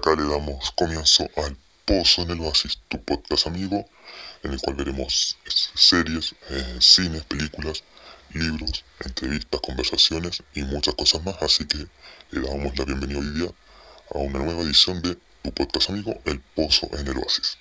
acá le damos comienzo al Pozo en el Oasis, tu podcast amigo, en el cual veremos series, eh, cines, películas, libros, entrevistas, conversaciones y muchas cosas más. Así que le damos la bienvenida hoy día a una nueva edición de tu podcast amigo, El Pozo en el Oasis.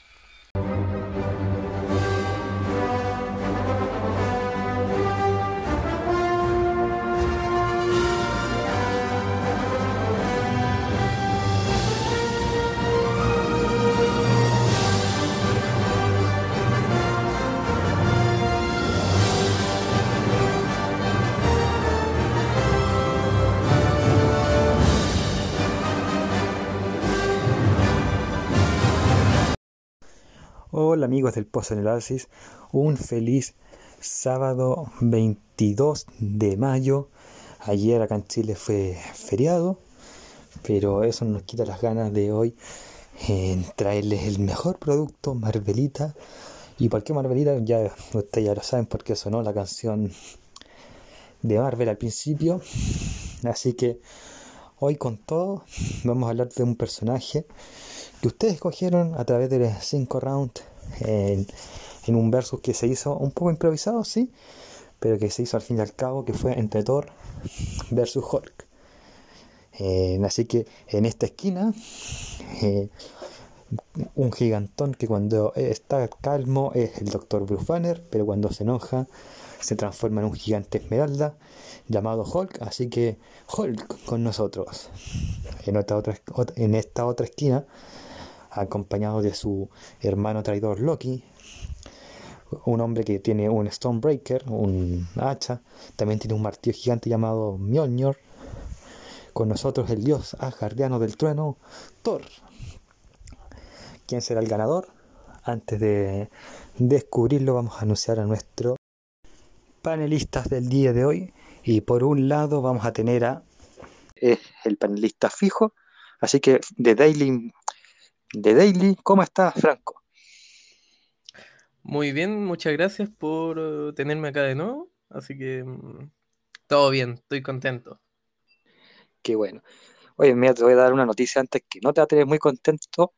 Amigos del Pozo en el Oasis, un feliz sábado 22 de mayo. Ayer acá en Chile fue feriado, pero eso no nos quita las ganas de hoy en traerles el mejor producto, Marvelita. ¿Y por qué Marvelita? Ya ustedes ya lo saben porque sonó la canción de Marvel al principio. Así que hoy con todo vamos a hablar de un personaje que ustedes escogieron a través de 5 rounds en, un versus que se hizo un poco improvisado, sí, pero que se hizo al fin y al cabo, que fue entre Thor versus Hulk. Eh, así que en esta esquina, eh, un gigantón que cuando está calmo es el Dr. Bruce Banner, pero cuando se enoja se transforma en un gigante esmeralda llamado Hulk. Así que Hulk con nosotros. En, otra, en esta otra esquina acompañado de su hermano traidor Loki, un hombre que tiene un Stonebreaker, un hacha, también tiene un martillo gigante llamado Mjolnir, con nosotros el dios asgardiano del trueno, Thor. ¿Quién será el ganador? Antes de descubrirlo vamos a anunciar a nuestros panelistas del día de hoy. Y por un lado vamos a tener a es el panelista fijo, así que de Daily de Daily. ¿Cómo estás, Franco? Muy bien, muchas gracias por eh, tenerme acá de nuevo. Así que mm, todo bien, estoy contento. Qué bueno. Oye, mira, te voy a dar una noticia antes que no te va a tener muy contento,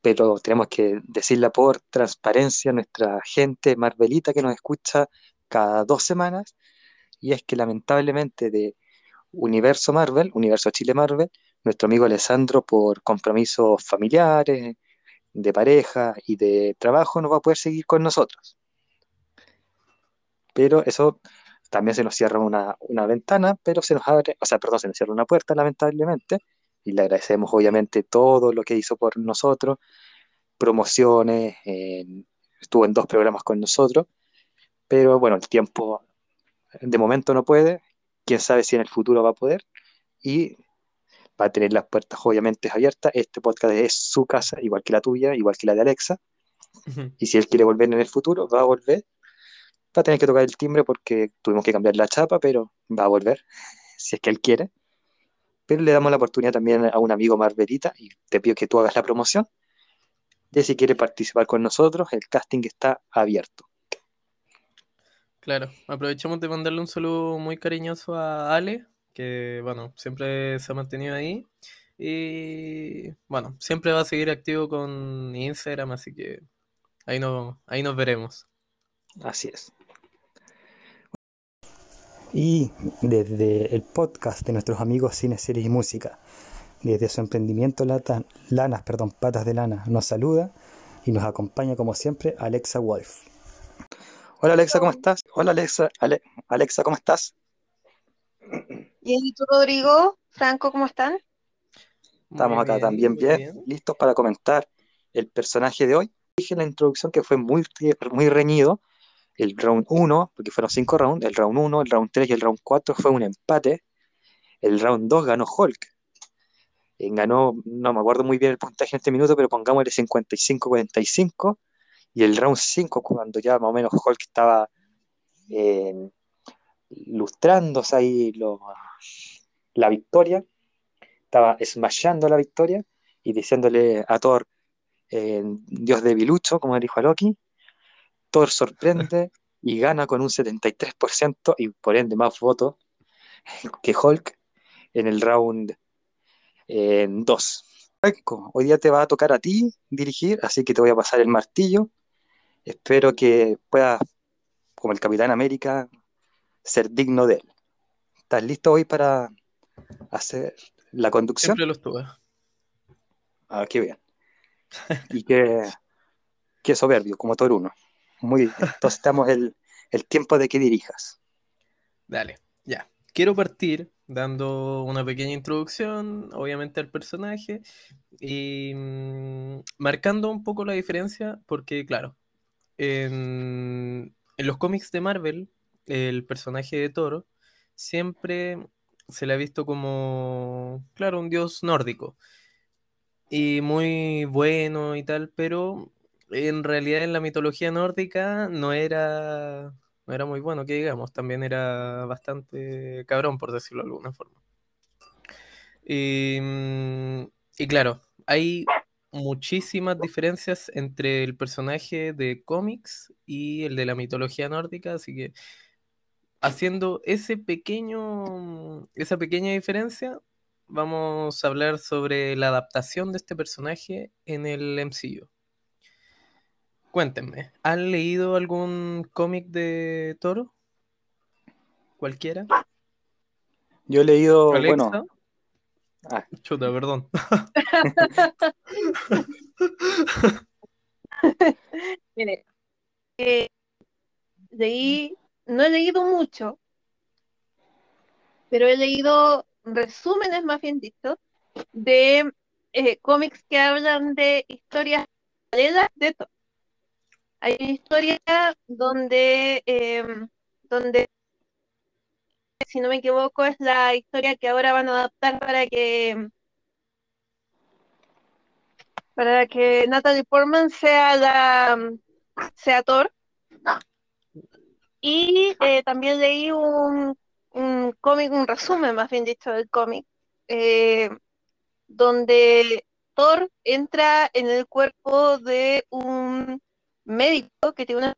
pero tenemos que decirla por transparencia a nuestra gente Marvelita que nos escucha cada dos semanas. Y es que lamentablemente de Universo Marvel, Universo Chile Marvel, nuestro amigo Alessandro, por compromisos familiares, de pareja y de trabajo, no va a poder seguir con nosotros. Pero eso también se nos cierra una, ventana, pero se nos abre, o sea, perdón, se nos cierra una puerta, lamentablemente, y le agradecemos obviamente todo lo que hizo por nosotros, promociones, estuvo en dos programas con nosotros, pero bueno, el tiempo de momento no puede, quién sabe si en el futuro va a poder, y va a tener las puertas obviamente abiertas. Este podcast es su casa, igual que la tuya, igual que la de Alexa. Y si él quiere volver en el futuro, va a volver. Va a tener que tocar el timbre porque tuvimos que cambiar la chapa, pero va a volver, si es que él quiere. Pero le damos la oportunidad también a un amigo Marvelita y te pido que tú hagas la promoción de si quiere participar con nosotros. El casting está abierto. Claro, aprovechamos de mandarle un saludo muy cariñoso a Ale, que bueno, siempre se ha mantenido ahí. Y bueno, siempre va a seguir activo con Instagram, así que ahí, no, ahí nos veremos. Así es. Y desde el podcast de nuestros amigos Cine, Series y Música, desde su emprendimiento Lata, Lanas, perdón, Patas de Lana, nos saluda y nos acompaña como siempre Alexa Wolf. Hola Alexa, ¿cómo estás? Hola Alexa, Alexa, ¿cómo estás? ¿Y tú, Rodrigo? Franco, ¿cómo están? Estamos acá también bien, listos para comentar el personaje de hoy. Dije en la introducción que fue muy, muy reñido. El round 1, porque fueron cinco rounds, el round 1, el round 3 y el round 4 fue un empate. El round 2 ganó Hulk. Eh, ganó, no me acuerdo muy bien el puntaje en este minuto, pero pongámosle 55-45. Y el round 5, cuando ya más o menos Hulk estaba en lustrándose ahí la victoria, estaba smashando la victoria y diciéndole a Thor, eh, Dios de Bilucho, como dijo a Loki, Thor sorprende y gana con un 73% y por ende más votos que Hulk en el round 2. Franco, hoy día te va a tocar a ti dirigir, así que te voy a pasar el martillo. Espero que puedas, como el Capitán América, ser digno de él. ¿Estás listo hoy para hacer la conducción? Siempre lo estuve. Ah, qué bien. Y qué, qué soberbio, como Toruno. Muy bien. Entonces estamos el, el tiempo de que dirijas. Dale, ya. Quiero partir dando una pequeña introducción, obviamente, al personaje y mm, marcando un poco la diferencia, porque, claro, en, en los cómics de Marvel, el personaje de Thor siempre se le ha visto como, claro, un dios nórdico y muy bueno y tal, pero en realidad en la mitología nórdica no era, no era muy bueno, que digamos, también era bastante cabrón, por decirlo de alguna forma. Y, mm, y claro, hay muchísimas diferencias entre el personaje de cómics y el de la mitología nórdica, así que haciendo ese pequeño, esa pequeña diferencia, vamos a hablar sobre la adaptación de este personaje en el MCU. Cuéntenme, ¿han leído algún cómic de Toro? ¿Cualquiera? Yo he leído, ¿Alexa? bueno, ah, Chuta, perdón. Mire, eh, leí, no he leído mucho, pero he leído resúmenes, más bien dicho, de eh, cómics que hablan de historias paralelas de Thor. Hay una historia donde, em, donde, si no me equivoco, es la historia que ahora van a adaptar para que para que Natalie Portman sea la sea Thor. Y eh, también leí un, un cómic, un resumen más bien dicho del cómic, eh, donde Thor entra en el cuerpo de un médico que tiene una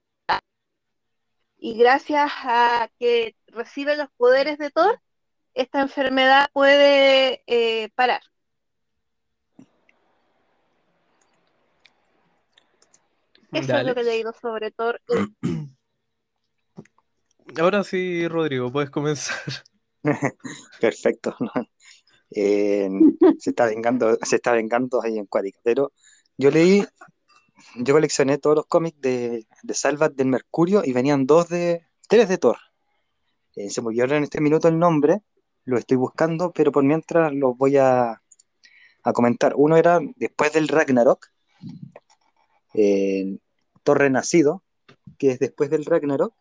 y gracias a que recibe los poderes de Thor, esta enfermedad puede eh, parar. Eso es lo que he leído sobre Thor. Ahora sí, Rodrigo, puedes comenzar. perfecto. Eh, se está vengando, se está vengando ahí en Cuática. Pero yo leí, yo coleccioné todos los cómics de, de Salvat del Mercurio y venían dos de, tres de Thor. Eh, se me olvidó en este minuto el nombre, lo estoy buscando, pero por mientras los voy a, a comentar. Uno era después del Ragnarok, eh, Thor Renacido, que es después del Ragnarok,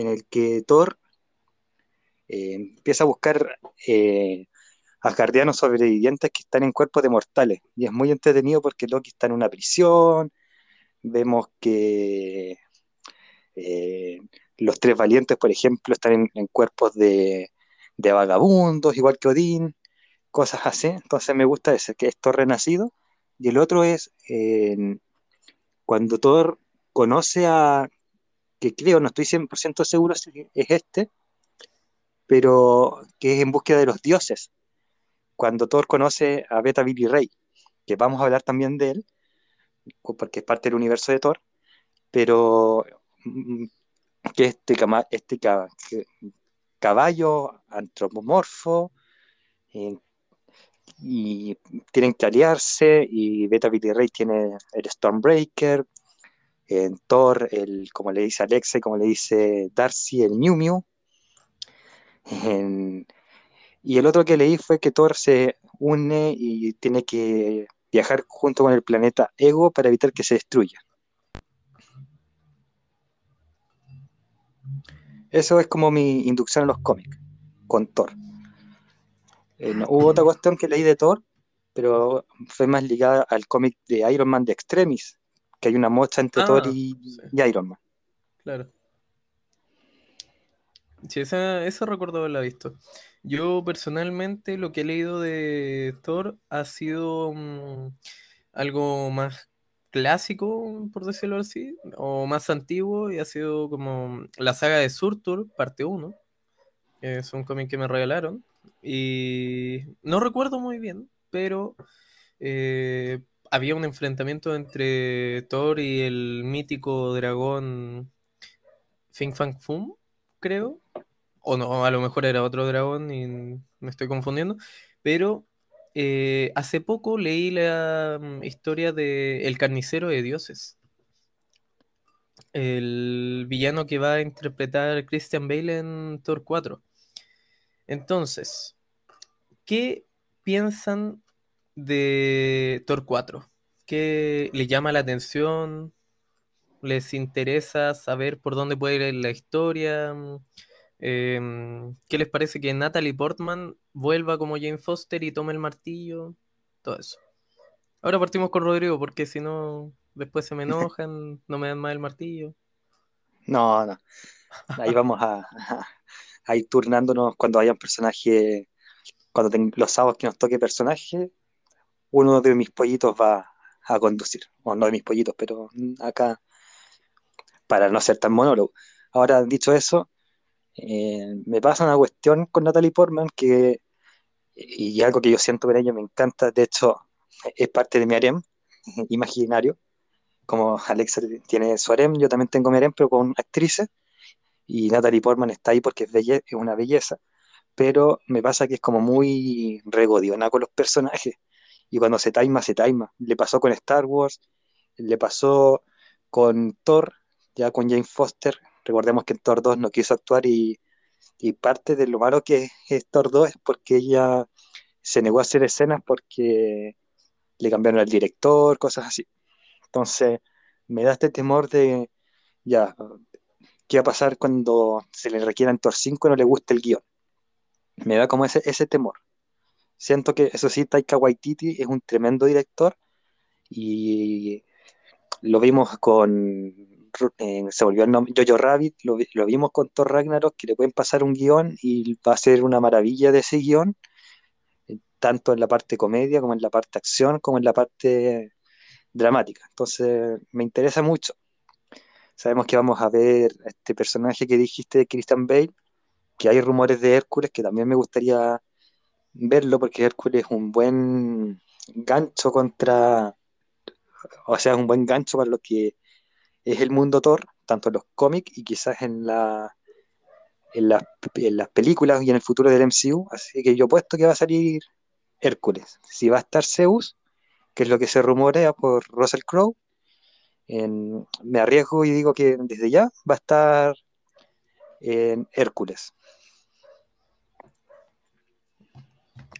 en el que Thor eh, empieza a buscar eh, asgardianos sobrevivientes que están en cuerpos de mortales. Y es muy entretenido porque Loki está en una prisión, vemos que eh, los tres valientes, por ejemplo, están en, cuerpos de, de vagabundos, igual que Odín, cosas así. Entonces me gusta ese, que es Thor renacido. Y el otro es eh, cuando Thor conoce a, que creo, no estoy 100% seguro si es este, pero que es en búsqueda de los dioses. Cuando Thor conoce a Beta Billy Ray, que vamos a hablar también de él, porque es parte del universo de Thor, pero mm, que este, este caballo antropomorfo, eh, y tienen que aliarse, y Beta Billy Ray tiene el Stormbreaker, en Thor, el, como le dice Alexa como le dice Darcy, el Mew Mew. Y el otro que leí fue que Thor se une y tiene que viajar junto con el planeta Ego para evitar que se destruya. Eso es como mi inducción a los cómics, con Thor. Eh, hubo otra cuestión que leí de Thor, pero fue más ligada al cómic de Iron Man de Extremis, que hay una mocha entre Ah, Thor y, sí. y Iron Man. Claro. Sí, esa, esa recuerdo haberla visto. Yo personalmente lo que he leído de Thor ha sido mm, algo más clásico, por decirlo así, o más antiguo, y ha sido como la saga de Surtur, parte 1. Es un cómic que me regalaron. Y no recuerdo muy bien, pero eh, había un enfrentamiento entre Thor y el mítico dragón Fin Fang Fum, creo. O no, a lo mejor era otro dragón y me estoy confundiendo. Pero eh, hace poco leí la mm, historia de El carnicero de dioses. El villano que va a interpretar Christian Bale en Thor 4. Entonces, ¿qué piensan de Thor 4? ¿Qué le llama la atención? ¿Les interesa saber por dónde puede ir la historia? Em, ¿Qué les parece que Natalie Portman vuelva como Jane Foster y tome el martillo? Todo eso. Ahora partimos con Rodrigo, porque si no, después se me enojan, no me dan más el martillo. No, no. Ahí vamos a, a, ir turnándonos cuando haya un personaje, cuando los sábados que nos toque personaje, uno de mis pollitos va a conducir. O no de mis pollitos, pero acá, para no ser tan monólogo. Ahora, dicho eso, eh, me pasa una cuestión con Natalie Portman que, y algo que yo siento con ella me encanta, de hecho, es parte de mi harem imaginario. Como Alexa tiene su harem, yo también tengo mi harem, pero con actrices. Y Natalie Portman está ahí porque es, es una belleza. Pero me pasa que es como muy regodiona con los personajes. Y cuando se taima, se taima. Le pasó con Star Wars, le pasó con Thor, ya con Jane Foster, Recordemos que en Thor 2 no quiso actuar y, parte de lo malo que es Thor 2 es porque ella se negó a hacer escenas porque le cambiaron al director, cosas así. Entonces, me da este temor de, ya, ¿qué va a pasar cuando se le requiera en Thor 5 y no le guste el guion? Me da como ese, ese temor. Siento que, eso sí, Taika Waititi es un tremendo director y lo vimos con eh, se volvió el nombre, Jojo Rabbit, lo, vimos con Thor Ragnarok, que le pueden pasar un guion y va a ser una maravilla de ese guion, tanto en la parte comedia como en la parte acción, como en la parte dramática. Entonces, me interesa mucho. Sabemos que vamos a ver este personaje que dijiste de Christian Bale, que hay rumores de Hércules, que también me gustaría verlo, porque Hércules es un buen gancho contra, o sea, es un buen gancho para lo que es el mundo Thor, tanto en los cómics y quizás en, la, en, las películas y en el futuro del MCU. Así que yo puesto que va a salir Hércules. Si va a estar Zeus, que es lo que se rumorea por Russell Crowe, me arriesgo y digo que desde ya va a estar en Hércules.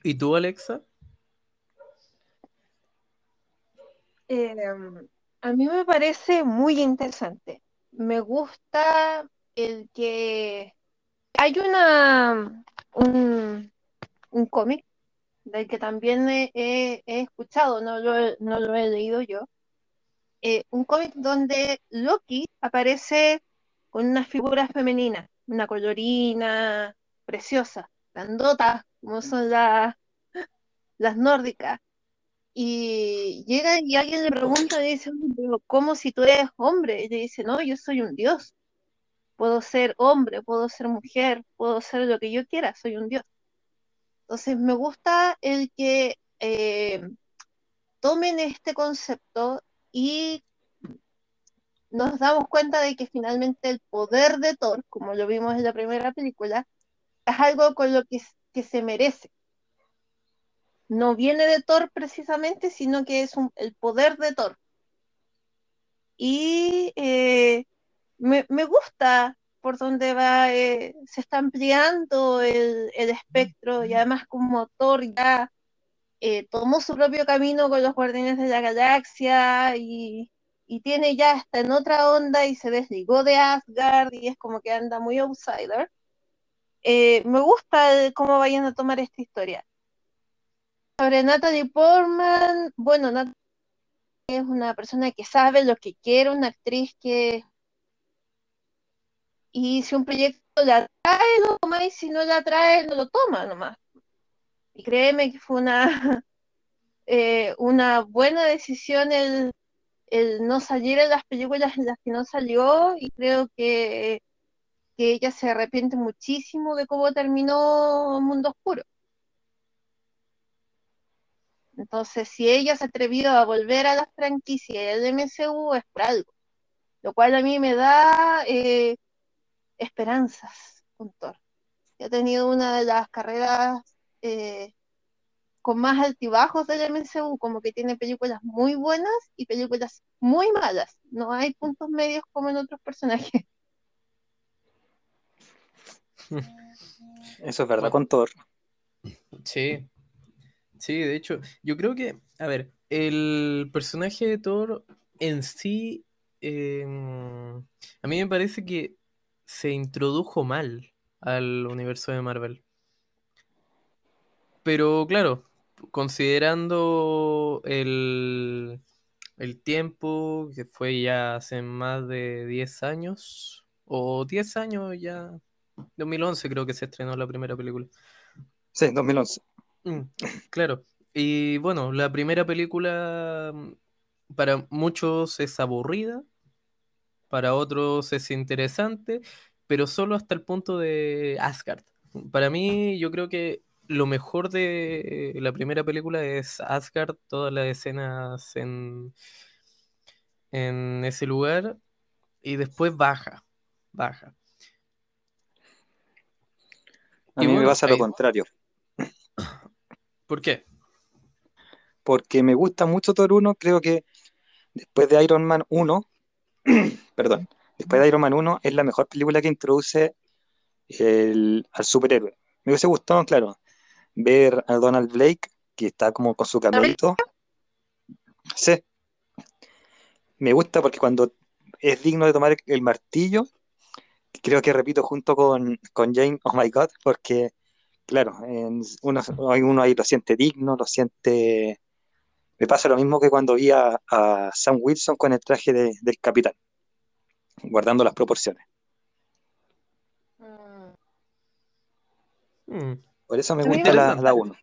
¿Y tú, Alexa? Eh, a mí me parece muy interesante. Me gusta el que hay una un, cómic del que también he, escuchado, no lo, no lo, he leído yo. Eh, un cómic donde Loki aparece con una figura femenina, una colorina preciosa, grandota, como son las, las nórdicas, y llega y alguien le pregunta, y dice, ¿cómo si tú eres hombre? Y le dice, no, yo soy un dios. Puedo ser hombre, puedo ser mujer, puedo ser lo que yo quiera, soy un dios. Entonces me gusta el que eh, tomen este concepto y nos damos cuenta de que finalmente el poder de Thor, como lo vimos en la primera película, es algo con lo que, que se merece no viene de Thor precisamente, sino que es el poder de Thor. Y eh, me, gusta por donde va, eh, se está ampliando el, espectro y además como Thor ya eh, tomó su propio camino con los Guardianes de la Galaxia y, y, tiene ya hasta en otra onda y se desligó de Asgard y es como que anda muy outsider. Me gusta cómo vayan a tomar esta historia. Sobre Natalie Portman, bueno, Natalie es una persona que sabe lo que quiere, una actriz que... Y si un proyecto la trae, lo toma, y si no la trae, no lo toma nomás. Y créeme que fue una, eh, una buena decisión el, el no salir en las películas en las que no salió, y creo que, que ella se arrepiente muchísimo de cómo terminó Mundo Oscuro. Entonces, si ella se atrevió a volver a la franquicia del MCU es por algo, lo cual a mí me da eh, esperanzas. Ha tenido una de las carreras eh, con más altibajos del MCU, como que tiene películas muy buenas y películas muy malas. No hay puntos medios como en otros personajes. Eso es verdad con Thor. Sí, sí, de hecho, yo creo que, a ver, el personaje de Thor en sí, em, a mí me parece que se introdujo mal al universo de Marvel. Pero claro, considerando el, el tiempo, que fue ya hace más de 10 años, o 10 años ya, 2011 creo que se estrenó la primera película. Sí, 2011. Mm, claro. Y bueno, la primera película mm, para muchos es aburrida, para otros es interesante, pero solo hasta el punto de Asgard. Para mí, yo creo que lo mejor de la primera película es Asgard, todas las escenas en, en ese lugar, y después baja, baja. A mí me pasa lo contrario. ¿Por qué? Porque me gusta mucho Thor 1, creo que después de Iron Man 1, perdón, después de Iron Man 1 es la mejor película que introduce al superhéroe. Me hubiese gustado, claro, ver a Donald Blake, que está como con su camelito. Sí. Me gusta porque cuando es digno de tomar el martillo, creo que repito junto con, con Jane, oh my god, porque, claro, uno, uno ahí lo siente digno, lo siente... Me pasa lo mismo que cuando vi a, Sam Wilson con el traje del capitán, guardando las proporciones. Mm. Por eso me gusta la, la 1.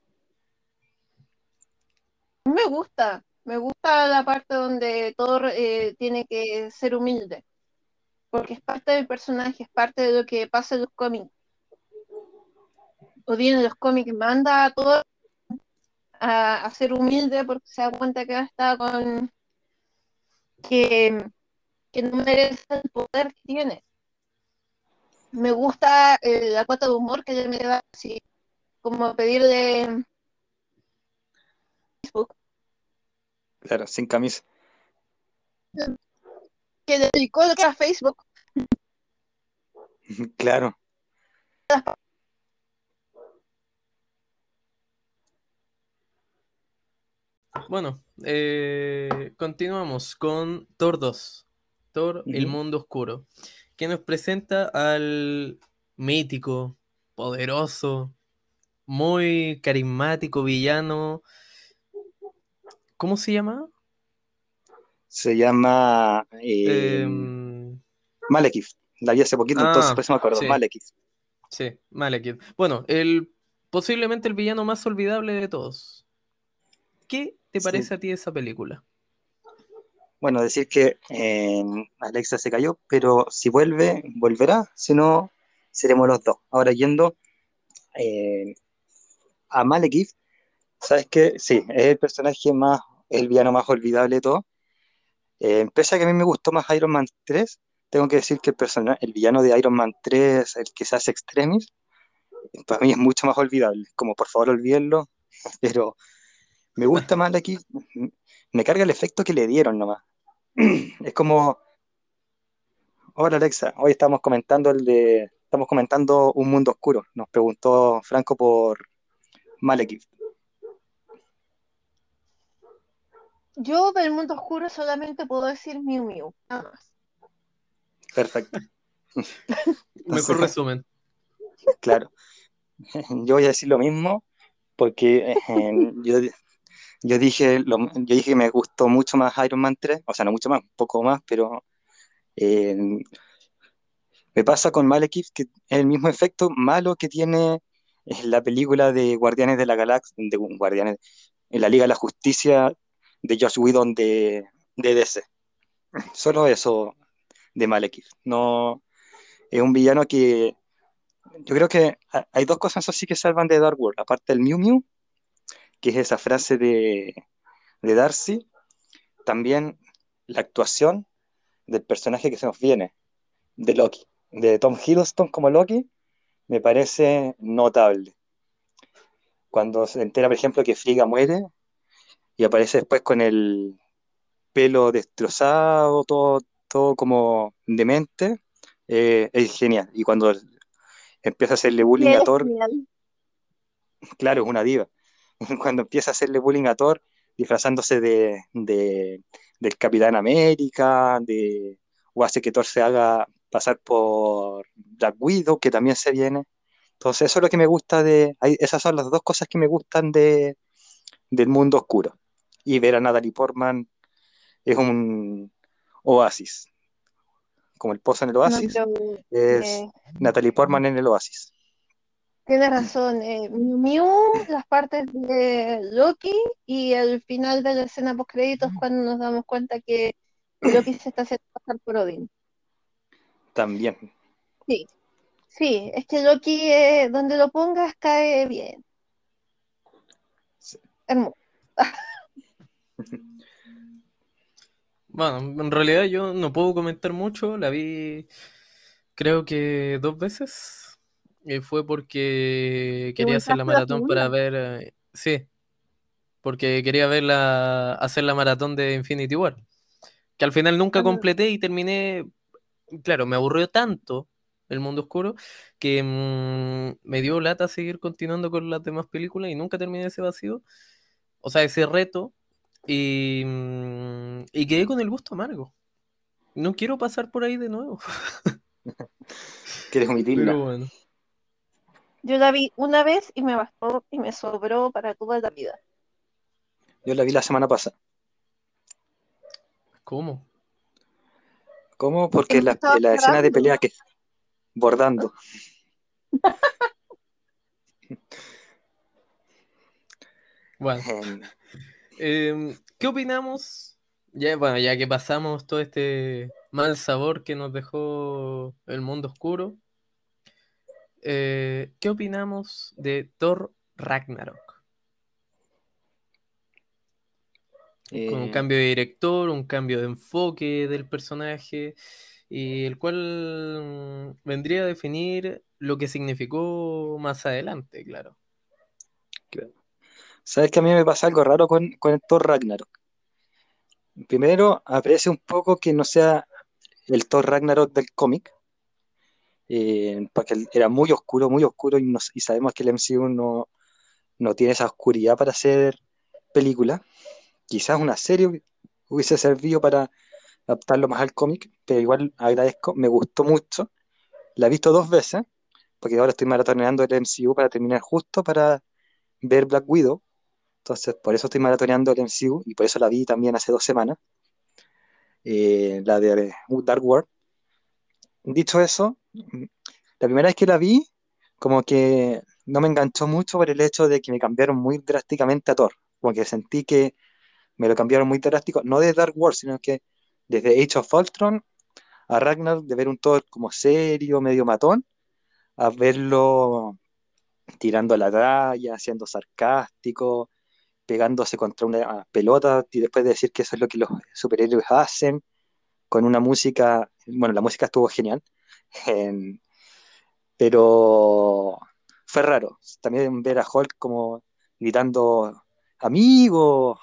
Me gusta, me gusta la parte donde todo eh, tiene que ser humilde porque es parte del personaje, es parte de lo que pasa en los cómics. O bien en los cómics manda a todo a, ser humilde porque se da cuenta que está con que, que no merece el poder que tiene. Me gusta eh, la cuota de humor que ella me da así, como pedirle Facebook. Claro, sin camisa. Que dedicó lo que a Facebook Claro. Bueno, eh, continuamos con Thor 2. Thor, el mundo oscuro. Que nos presenta al mítico, poderoso, muy carismático villano. ¿Cómo se llama? Se llama eh, Malekith. La vi hace poquito, entonces ah, eso me acuerdo. Malekith. Sí, Malekith. Bueno, el, posiblemente el villano más olvidable de todos. ¿Qué te parece a ti esa película? Bueno, decir que eh, Alexa se cayó, pero si vuelve, volverá, si no, seremos los dos. Ahora yendo eh, a Malekith, ¿sabes qué? Sí, es el personaje más, el villano más olvidable de todo. Eh, pese a que a mí me gustó más Iron Man 3, tengo que decir que el, villano de Iron Man 3, el que se hace Extremis, para mí es mucho más olvidable. Como por favor olvídenlo, pero me gusta más aquí, me carga el efecto que le dieron nomás. Es como, hola Alexa, hoy estamos comentando el de, estamos comentando Un Mundo Oscuro. Nos preguntó Franco por Malekith. Yo del mundo oscuro solamente puedo decir Miu Miu, nada más. Perfecto. Mejor resumen. Claro. Yo voy a decir lo mismo porque eh, yo, yo, dije yo dije que me gustó mucho más Iron Man 3, o sea, no mucho más, un poco más, pero eh, me pasa con Malekith que es el mismo efecto malo que tiene la película de Guardianes de la Galaxia, de Guardianes, en la Liga de la Justicia de Josh Whedon de, de DC. Solo eso de Malekith. No, es un villano que yo creo que hay dos cosas así que salvan de Dark World, aparte del Mew Mew, que es esa frase de, de Darcy, también la actuación del personaje que se nos viene, de Loki, de Tom Hiddleston como Loki, me parece notable. Cuando se entera, por ejemplo, que Frigga muere y aparece después con el pelo destrozado, todo, todo como demente, eh, es genial. Y cuando empieza a hacerle bullying a Thor, claro, es una diva. Cuando empieza a hacerle bullying a Thor, disfrazándose de, del Capitán América, de, o hace que Thor se haga pasar por Black Widow, que también se viene. Entonces, eso es lo que me gusta de. Esas son las dos cosas que me gustan de, del mundo oscuro. Y ver a Natalie Portman es un oasis. Como el pozo en el oasis, es eh, Natalie Portman en el oasis. Tienes razón. Eh, Mew, las partes de Loki y el final de la escena post créditos cuando nos damos cuenta que Loki se está haciendo pasar por Odin. También. Sí, sí, es que Loki, eh, donde lo pongas, cae bien. Hermoso. Bueno, en realidad yo no puedo comentar mucho, la vi creo que dos veces. Y fue porque quería hacer la maratón para ver. Eh, sí, porque quería ver la, hacer la maratón de Infinity War. Que al final nunca completé y terminé. Claro, me aburrió tanto el mundo oscuro que mm, me dio lata seguir continuando con las demás películas y nunca terminé ese vacío. O sea, ese reto y, mm, y quedé con el gusto amargo. No quiero pasar por ahí de nuevo. ¿Quieres omitirla? Pero bueno. Yo la vi una vez y me bastó y me sobró para toda la vida. Yo la vi la semana pasada. ¿Cómo? ¿Cómo? Porque la, la escena de pelea que bordando. bueno. Em, ¿Qué opinamos? Ya, bueno, ya que pasamos todo este mal sabor que nos dejó el mundo oscuro, eh, ¿qué opinamos de Thor Ragnarok? Con un eh, cambio de director, un cambio de enfoque del personaje, y el cual mm, vendría a definir lo que significó más adelante. Claro. ¿Sabes que a mí me pasa algo raro con, el Thor Ragnarok? Primero, aprecio un poco que no sea el Thor Ragnarok del cómic, eh, porque era muy oscuro, muy oscuro, y, y sabemos que el MCU no, no, tiene esa oscuridad para hacer película. Quizás una serie hubiese servido para adaptarlo más al cómic, pero igual agradezco, me gustó mucho. La he visto dos veces, porque ahora estoy maratoneando el MCU para terminar justo para ver Black Widow, entonces, por eso estoy maratoneando el MCU y por eso la vi también hace dos semanas, eh, la de Dark World. Dicho eso, la primera vez que la vi, como que no me enganchó mucho por el hecho de que me cambiaron muy drásticamente a Thor. Como sentí que me lo cambiaron muy drástico, no de Dark World, sino que desde Age of Ultron a Ragnar, de ver un Thor como serio, medio matón, a verlo tirando la talla, siendo sarcástico, pegándose contra una pelota y después de decir que eso es lo que los superhéroes hacen, con una música, bueno, la música estuvo genial, pero fue raro también ver a Hulk como gritando amigo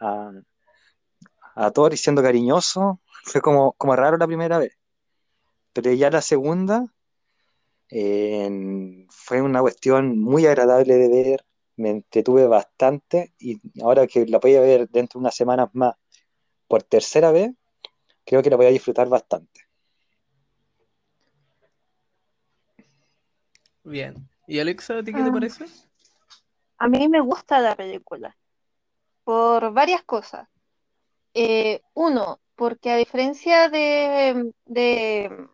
a, a Thor y siendo cariñoso, fue como, como raro la primera vez, pero ya la segunda fue una cuestión muy agradable de ver, me entretuve bastante y ahora que la voy a ver dentro de unas semanas más por tercera vez, creo que la voy a disfrutar bastante. Bien. ¿Y Alexa, a ti qué te ah. parece? A mí me gusta la película por varias cosas. Eh, uno, porque a diferencia de, de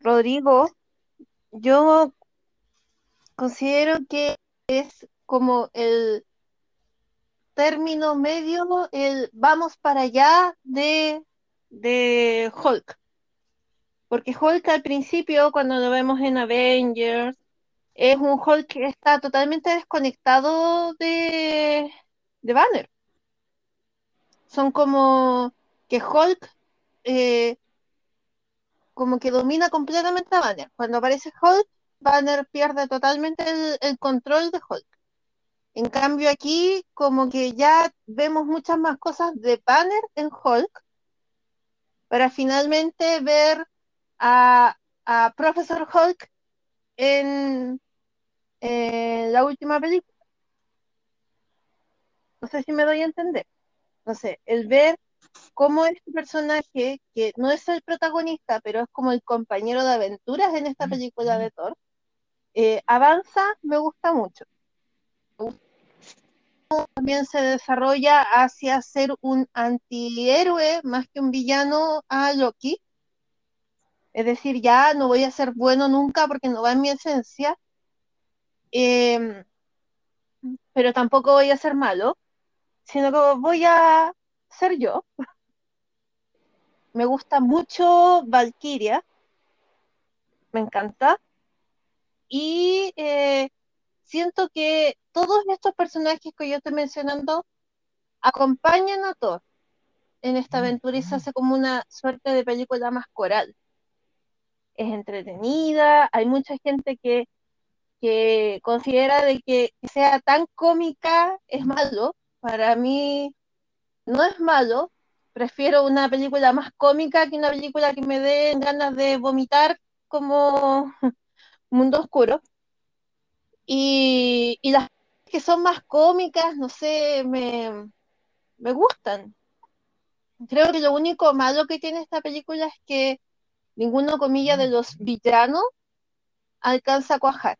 Rodrigo, yo considero que es como el término medio, el vamos para allá de, de Hulk. Porque Hulk al principio, cuando lo vemos en Avengers, es un Hulk que está totalmente desconectado de, de Banner. Son como que Hulk eh, como que domina completamente a Banner. Cuando aparece Hulk, Banner pierde totalmente el, control de Hulk. En cambio aquí como que ya vemos muchas más cosas de Banner en Hulk para finalmente ver a, a Professor Hulk en, la última película. No sé si me doy a entender. No sé, el ver cómo este personaje, que no es el protagonista, pero es como el compañero de aventuras en esta película de Thor, eh, avanza, me gusta mucho. También se desarrolla hacia ser un antihéroe más que un villano a Loki. Es decir, ya no voy a ser bueno nunca porque no va en mi esencia, Em, pero tampoco voy a ser malo, sino que voy a ser yo. Me gusta mucho Valkyria, me encanta. Y eh, siento que todos estos personajes que yo estoy mencionando acompañan a Thor en esta aventura y se hace como una suerte de película más coral. Es entretenida, hay mucha gente que que considera de que sea tan cómica es malo. Para mí no es malo. Prefiero una película más cómica que una película que me dé ganas de vomitar como Mundo Oscuro. Y, y las que son más cómicas, no sé, me, me gustan. Creo que lo único malo que tiene esta película es que ninguno, comilla, de los villanos alcanza a cuajar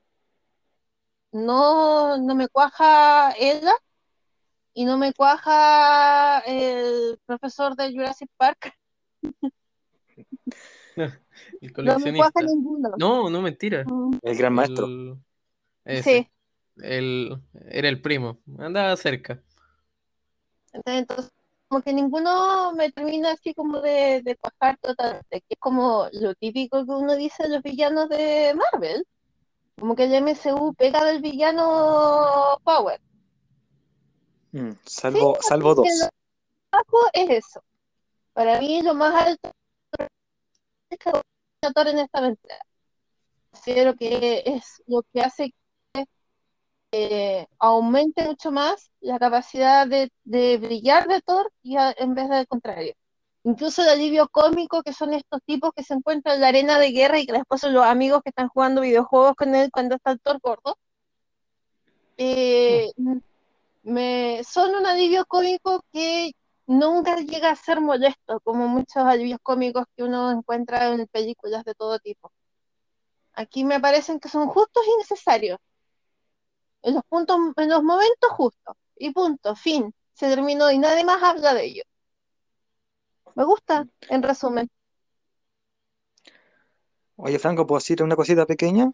no, no me cuaja ella y no me cuaja el profesor de Jurassic Park. el coleccionista. No me cuaja ninguno. No, no mentira. Mm. El gran maestro. Sí. El, era el primo. Andaba cerca. Entonces, como que ninguno me termina así como de, de cuajar totalmente, que es como lo típico que uno dice de los villanos de Marvel. Como que el MCU pega del villano Power. Mm, salvo, salvo dos. es eso. Para mí lo más alto es que en esta aventura. Considero que es lo que hace que eh, aumente mucho más la capacidad de, de brillar de Thor y en vez del contrario incluso el alivio cómico que son estos tipos que se encuentran en la arena de guerra y que después son los amigos que están jugando videojuegos con él cuando está el Thor gordo. Eh, me, son un alivio cómico que nunca llega a ser molesto, como muchos alivios cómicos que uno encuentra en películas de todo tipo. Aquí me parecen que son justos y necesarios. En los puntos, en los momentos justos. Y punto, fin. Se terminó y nadie más habla de ello. Me gusta, en resumen. Oye, Franco, ¿puedo decir una cosita pequeña?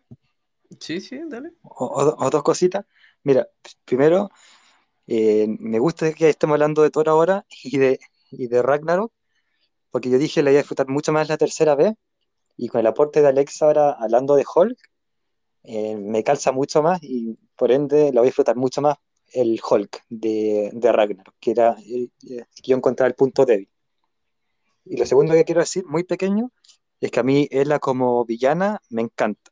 Sí, sí, dale. O, dos cositas. Mira, primero, eh, me gusta que estemos hablando de Thor ahora y de, y de Ragnarok, porque yo dije la iba a disfrutar mucho más la tercera vez, y con el aporte de Alexa ahora hablando de Hulk, eh, me calza mucho más y por ende la voy a disfrutar mucho más el Hulk de, Ragnarok, que era el, que yo encontraba el punto débil. Y lo segundo que quiero decir, muy pequeño, es que a mí ella como villana me encanta.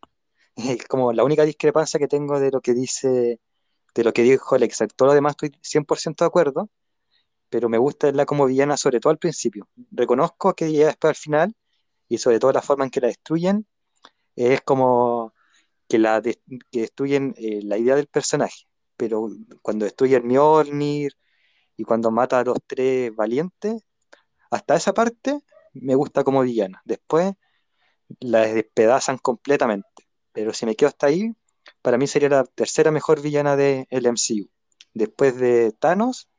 Es como la única discrepancia que tengo de lo que dice, de lo que dijo Alexa. Todo lo demás estoy 100% de acuerdo, pero me gusta ella como villana, sobre todo al principio. Reconozco que ya después al final, y sobre todo la forma en que la destruyen, es como que, la que destruyen eh, la idea del personaje. Pero cuando destruyen Mjolnir y cuando mata a los tres valientes, hasta esa parte me gusta como villana. Después la despedazan completamente. Pero si me quedo hasta ahí, para mí sería la tercera mejor villana del MCU. Después de Thanos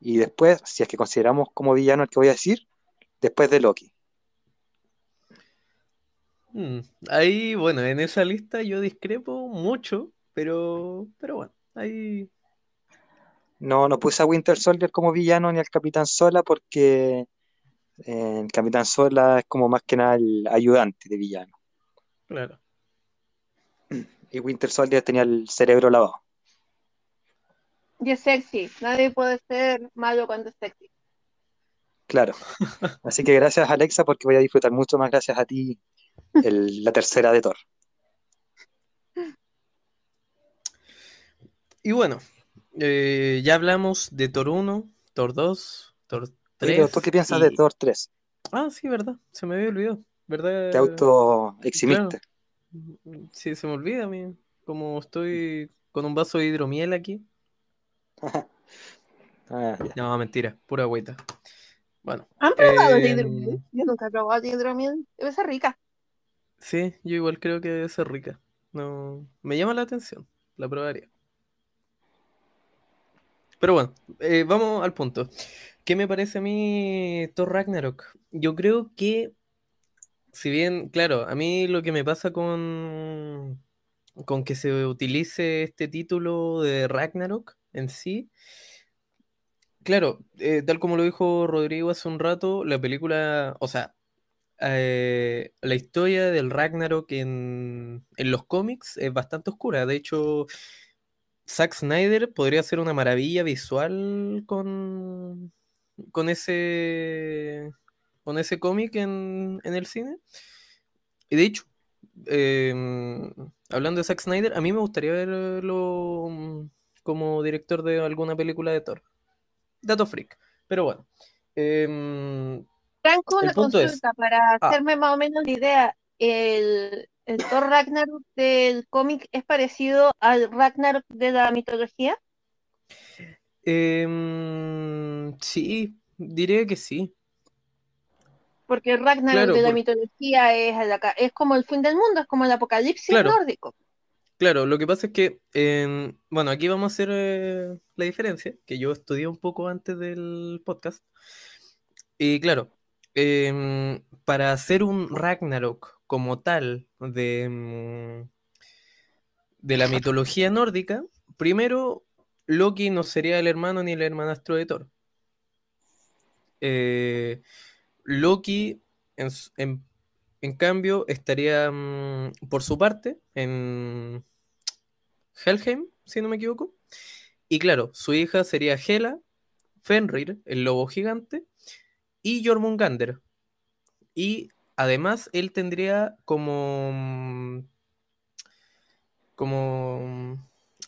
y después, si es que consideramos como villano el que voy a decir, después de Loki. Hmm, ahí, bueno, en esa lista yo discrepo mucho, pero, pero bueno, ahí... No, no puse a Winter Soldier como villano ni al Capitán Sola porque el Capitán Sola es como más que nada el ayudante de villano. Claro. Y Winter Soldier tenía el cerebro lavado. Y es sexy. Nadie puede ser malo cuando es sexy. Claro. Así que gracias Alexa porque voy a disfrutar mucho más gracias a ti el- la tercera de Thor. Y bueno, eh, ya hablamos de Thor 1, Thor 2, Thor Oye, 3. pero ¿tú qué piensas de y- Thor 3? Ah, sí, verdad. Se me había olvidado. ¿Verdad? Te auto eximiste. Sí, se me olvida a mí. Como estoy con un vaso de hidromiel aquí. Ah. No, mentira, pura agüita. Bueno, ¿Han probado el Em, hidromiel? Yo nunca he probado el hidromiel. Debe ser rica. Sí, yo igual creo que debe ser rica. No, me llama la atención, la probaría. Pero bueno, eh, vamos al punto. ¿Qué me parece a mí Thor Ragnarok? Yo creo que, si bien, claro, a mí lo que me pasa con, con que se utilice este título de Ragnarok en sí, claro, eh, tal como lo dijo Rodrigo hace un rato, la película, o sea, eh, la historia del Ragnarok en, los cómics es bastante oscura. De hecho, Zack Snyder podría ser una maravilla visual con, con ese, con ese cómic en, en el cine. Y de hecho, em, hablando de Zack Snyder, a mí me gustaría verlo mm, como director de alguna película de Thor. Dato freak. Pero bueno. em, Franco, una es- consulta para Ah. hacerme más o menos la idea. El, el Thor Ragnarok del cómic es parecido al Ragnarok de la mitología. em, sí, diría que sí. Porque el Ragnarok Claro, de la por- mitología es, a la es como el fin del mundo, es como el apocalipsis Claro. nórdico. Claro, lo que pasa es que, em, bueno, aquí vamos a hacer eh, la diferencia, que yo estudié un poco antes del podcast. Y claro, em, para hacer un Ragnarok como tal de, em, de la mitología nórdica, primero Loki no sería el hermano ni el hermanastro de Thor. Eh, Loki, en, en- en cambio, estaría mm, por su parte en Helheim, si no me equivoco. Y claro, su hija sería Hela, Fenrir, el lobo gigante, y Jormungandr. Y además él tendría como, mm, como mm,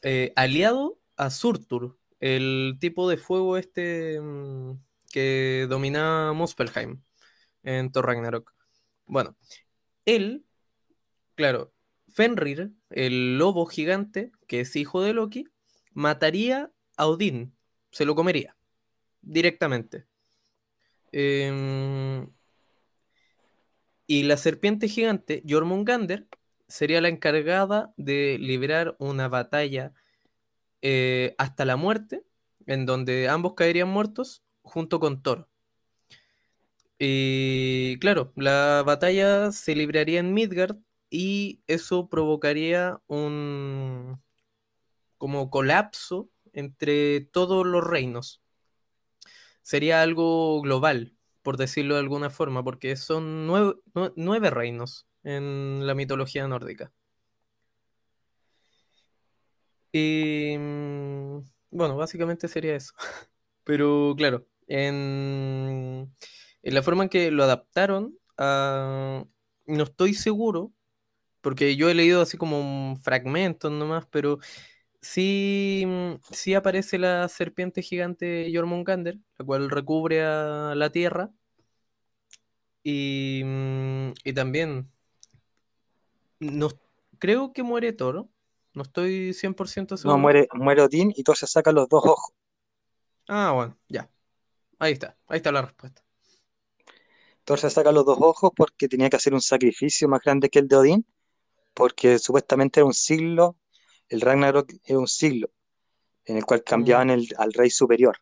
eh, aliado a Surtur, el tipo de fuego este mm, que dominaba Muspelheim en Thor Ragnarok. Bueno, él, claro, Fenrir, el lobo gigante, que es hijo de Loki, mataría a Odín, se lo comería directamente. Em, y la serpiente gigante, Jormungandr, sería la encargada de librar una batalla eh, hasta la muerte, en donde ambos caerían muertos junto con Thor. Y claro, la batalla se libraría en Midgard y eso provocaría un como colapso entre todos los reinos. Sería algo global, por decirlo de alguna forma, porque son nueve, nue- nueve reinos en la mitología nórdica. Y mm, bueno, básicamente sería eso. Pero claro, en, la forma en que lo adaptaron, ah, no estoy seguro, porque yo he leído así como un fragmento nomás, pero sí, mm, sí aparece la serpiente gigante Jormungandr, la cual recubre a la tierra. Y, mm, y también no, creo que muere Thor, no estoy 100% seguro. No, muere, muere Odín y Thor se saca los dos ojos. Ah, bueno, ya. Ahí está, ahí está la respuesta. Thor se saca los dos ojos porque tenía que hacer un sacrificio más grande que el de Odín, porque supuestamente era un siglo, el Ragnarok era un siglo, en el cual cambiaban el- al rey superior.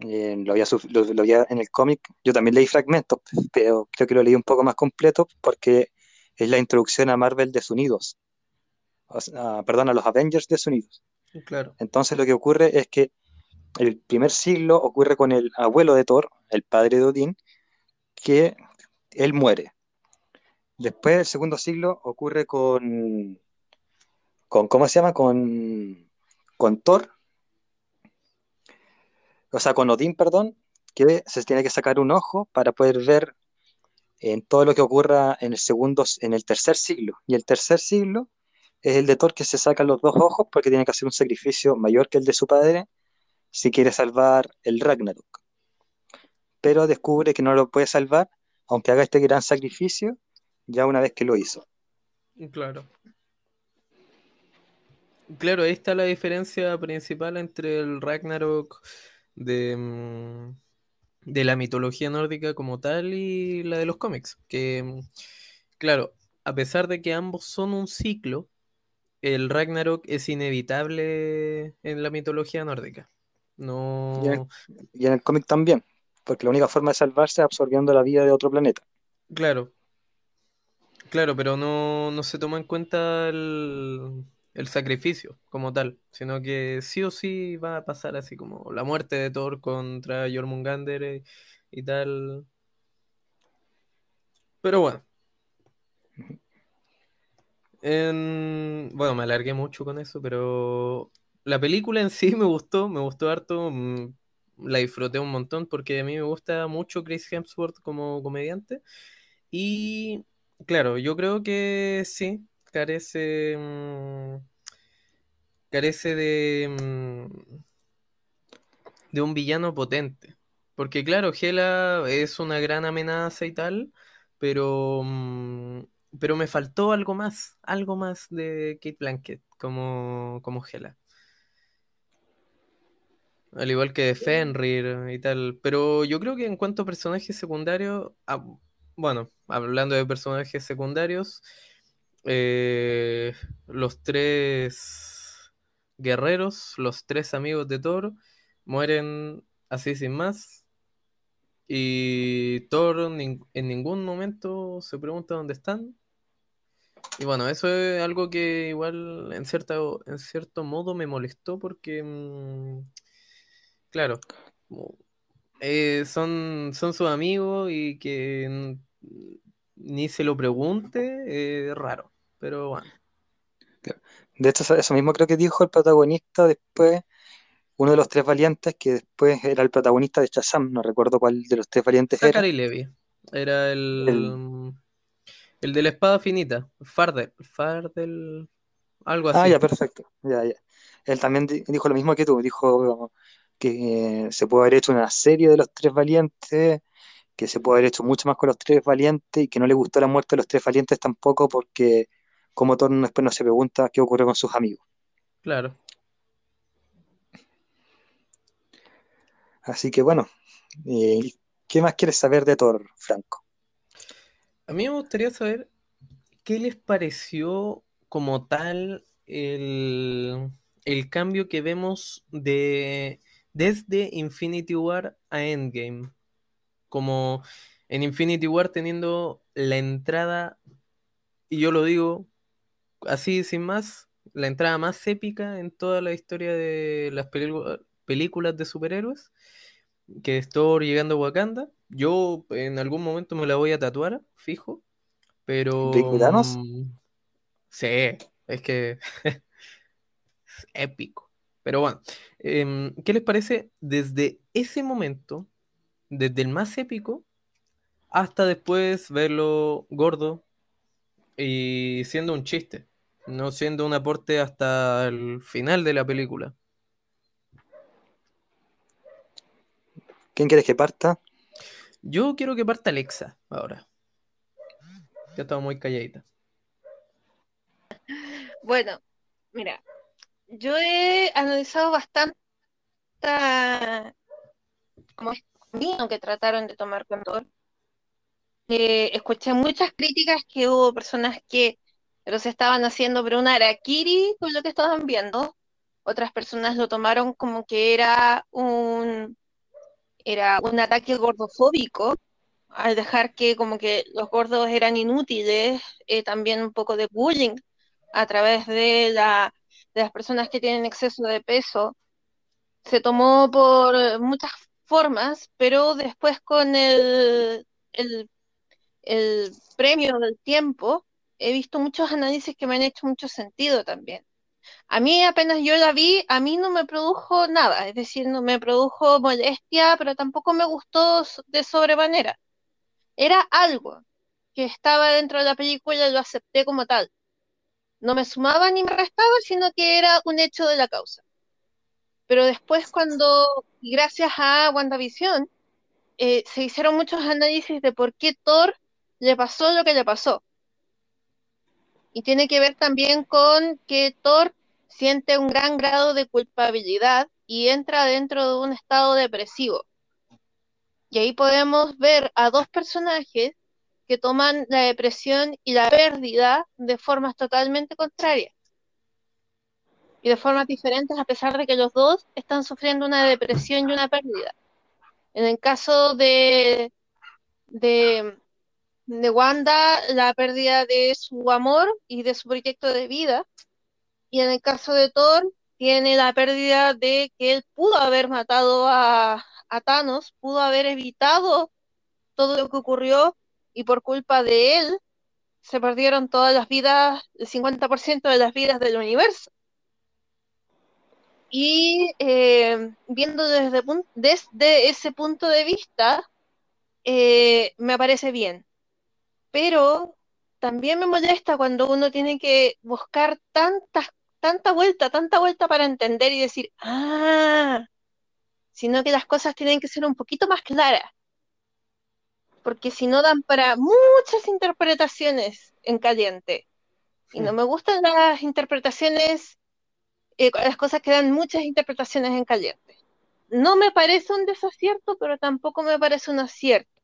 Eh, lo, había, lo- lo había en el cómic, yo también leí fragmentos, pero creo que lo leí un poco más completo porque es la introducción a Marvel desunidos, o sea, perdón, a los Avengers desunidos. Claro. Entonces lo que ocurre es que el primer siglo ocurre con el abuelo de Thor, el padre de Odín, que él muere. Después el segundo siglo ocurre con, con ¿cómo se llama? Con, con Thor, o sea, con Odín, perdón, que se tiene que sacar un ojo para poder ver en todo lo que ocurra en el segundo, en el tercer siglo. Y el tercer siglo es el de Thor que se saca los dos ojos porque tiene que hacer un sacrificio mayor que el de su padre si quiere salvar el Ragnarok. Pero descubre que no lo puede salvar, aunque haga este gran sacrificio, ya una vez que lo hizo. Claro. Claro, ahí está la diferencia principal entre el Ragnarok de, mm, de la mitología nórdica como tal y la de los cómics. Que, mm, claro, a pesar de que ambos son un ciclo, el Ragnarok es inevitable en la mitología nórdica. No... Y en el, cómic también, porque la única forma de salvarse es absorbiendo la vida de otro planeta. Claro. Claro, pero no, no se toma en cuenta el, el sacrificio como tal, sino que sí o sí va a pasar así como la muerte de Thor contra Jormungandr y, y tal. Pero bueno. bueno, me alargué mucho con eso, pero la película en sí me gustó, me gustó harto, mm, la disfruté un montón porque a mí me gusta mucho Chris Hemsworth como comediante. Y claro, yo creo que sí, carece. Mm, carece de. Mm, de un villano potente. Porque, claro, Hela es una gran amenaza y tal, pero. Mm, pero me faltó algo más, algo más de Kate Blanket como, como Hela. Al igual que Fenrir y tal. Pero yo creo que en cuanto a personajes secundarios, ah, bueno, hablando de personajes secundarios, eh, los tres guerreros, los tres amigos de Thor, mueren así sin más. Y Thor en ningún momento se pregunta dónde están. Y bueno, eso es algo que igual en, cierta, en cierto modo me molestó porque, mm, claro, eh, son, son sus amigos y que ni se lo pregunte, es raro, pero bueno. De hecho, eso mismo creo que dijo el protagonista después, uno de los tres valientes, que después era el protagonista de Shazam, no recuerdo cuál de los tres valientes Zachary era. Levi, era el, el, de la espada finita, Fardel, Fardel, algo así. Ah, ya, perfecto, ya, ya. Él también dijo lo mismo que tú, dijo que se puede haber hecho una serie de los tres valientes que se puede haber hecho mucho más con los tres valientes y que no le gustó la muerte de los tres valientes tampoco porque como Thor después no se pregunta qué ocurrió con sus amigos. Claro. Así que bueno, eh, ¿qué más quieres saber de Thor, Franco? A mí me gustaría saber qué les pareció como tal el, el cambio que vemos de desde Infinity War a Endgame como en Infinity War teniendo la entrada, y yo lo digo así sin más, la entrada más épica en toda la historia de las películas de superhéroes, que es Thor llegando a Wakanda. Yo en algún momento me la voy a tatuar, fijo, pero... Mm, sí, es que es épico. Pero bueno, em, ¿qué les parece? Desde ese momento desde el más épico hasta después verlo gordo y siendo un chiste, no siendo un aporte hasta el final de la película. ¿Quién quieres que parta? Yo quiero que parta Alexa ahora. Ya estaba muy calladita. Bueno, mira, yo he analizado bastante como que trataron de tomar control. Eh, escuché muchas críticas que hubo personas que los estaban haciendo pero un araquiri con lo que estaban viendo. Otras personas lo tomaron como que era un era un ataque gordofóbico al dejar que como que los gordos eran inútiles, eh, también un poco de bullying a través de, la, de las personas que tienen exceso de peso. Se tomó por muchas formas, pero después con el, el, premio del tiempo he visto muchos análisis que me han hecho mucho sentido también. A mí apenas yo la vi, a mí no me produjo nada, es decir, no me produjo molestia, pero tampoco me gustó de sobremanera. Era algo que estaba dentro de la película y lo acepté como tal. No me sumaba ni me restaba, sino que era un hecho de la causa. Pero después cuando, gracias a WandaVision, eh, se hicieron muchos análisis de por qué Thor le pasó lo que le pasó. Y tiene que ver también con que Thor siente un gran grado de culpabilidad y entra dentro de un estado depresivo. Y ahí podemos ver a dos personajes que toman la depresión y la pérdida de formas totalmente contrarias y de formas diferentes a pesar de que los dos están sufriendo una depresión y una pérdida. En el caso de, de, de Wanda, la pérdida de su amor y de su proyecto de vida, y en el caso de Thor, tiene la pérdida de que él pudo haber matado a, Thanos, pudo haber evitado todo lo que ocurrió y por culpa de él se perdieron todas las vidas, el 50% de las vidas del universo. Y eh, viendo desde, desde, ese punto de vista, eh, me parece bien. Pero también me molesta cuando uno tiene que buscar tantas, tanta vuelta, tanta vuelta para entender y decir, ah, sino que las cosas tienen que ser un poquito más claras. Porque si no dan para muchas interpretaciones en caliente. Y no me gustan las interpretaciones eh, las cosas que dan muchas interpretaciones en caliente. No me parece un desacierto, pero tampoco me parece un acierto.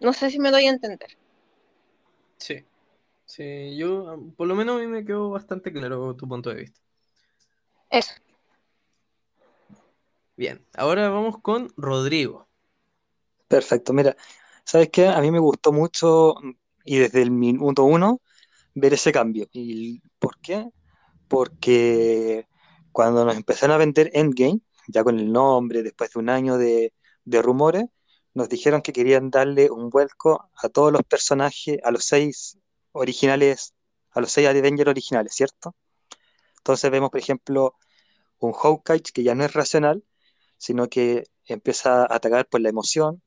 No sé si me doy a entender. Sí, sí, yo, por lo menos a mí me quedó bastante claro tu punto de vista. Eso. Bien, ahora vamos con Rodrigo. Perfecto, mira, ¿sabes qué? A mí me gustó mucho y desde el minuto uno ver ese cambio. ¿Y por qué? porque cuando nos empezaron a vender Endgame, ya con el nombre, después de un año de, rumores, nos dijeron que querían darle un vuelco a todos los personajes, a los seis originales, a los seis Avengers originales, ¿cierto? Entonces vemos, por ejemplo, un Hawkeye que ya no es racional, sino que empieza a atacar por la emoción,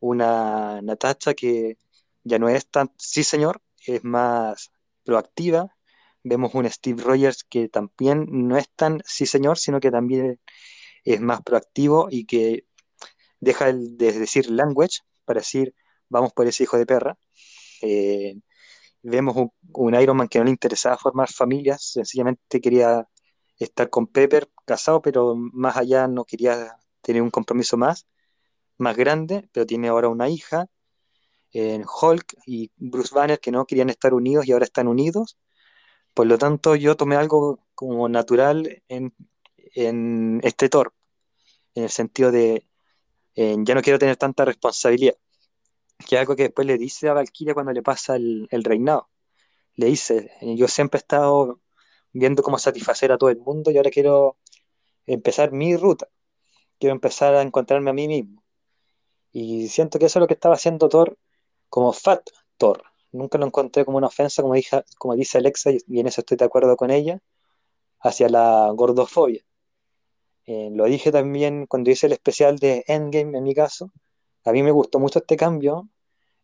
una Natasha que ya no es tan, sí señor, es más proactiva, Vemos un Steve Rogers que también no es tan sí señor, sino que también es más proactivo y que deja de decir language para decir vamos por ese hijo de perra. Eh, vemos un, Iron Man que no le interesaba formar familias, sencillamente quería estar con Pepper casado, pero más allá no quería tener un compromiso más, más grande, pero tiene ahora una hija. En Hulk y Bruce Banner que no querían estar unidos y ahora están unidos. Por lo tanto, yo tomé algo como natural en, este Thor, en el sentido de ya no quiero tener tanta responsabilidad, que es algo que después le dice a Valkyria cuando le pasa el, reinado. Le dice, yo siempre he estado viendo cómo satisfacer a todo el mundo y ahora quiero empezar mi ruta, quiero empezar a encontrarme a mí mismo. Y siento que eso es lo que estaba haciendo Thor como Fat Thor, nunca lo encontré como una ofensa, como, como dice Alexa, y en eso estoy de acuerdo con ella, hacia la gordofobia. Eh, lo dije también cuando hice el especial de Endgame, en mi caso. A mí me gustó mucho este cambio.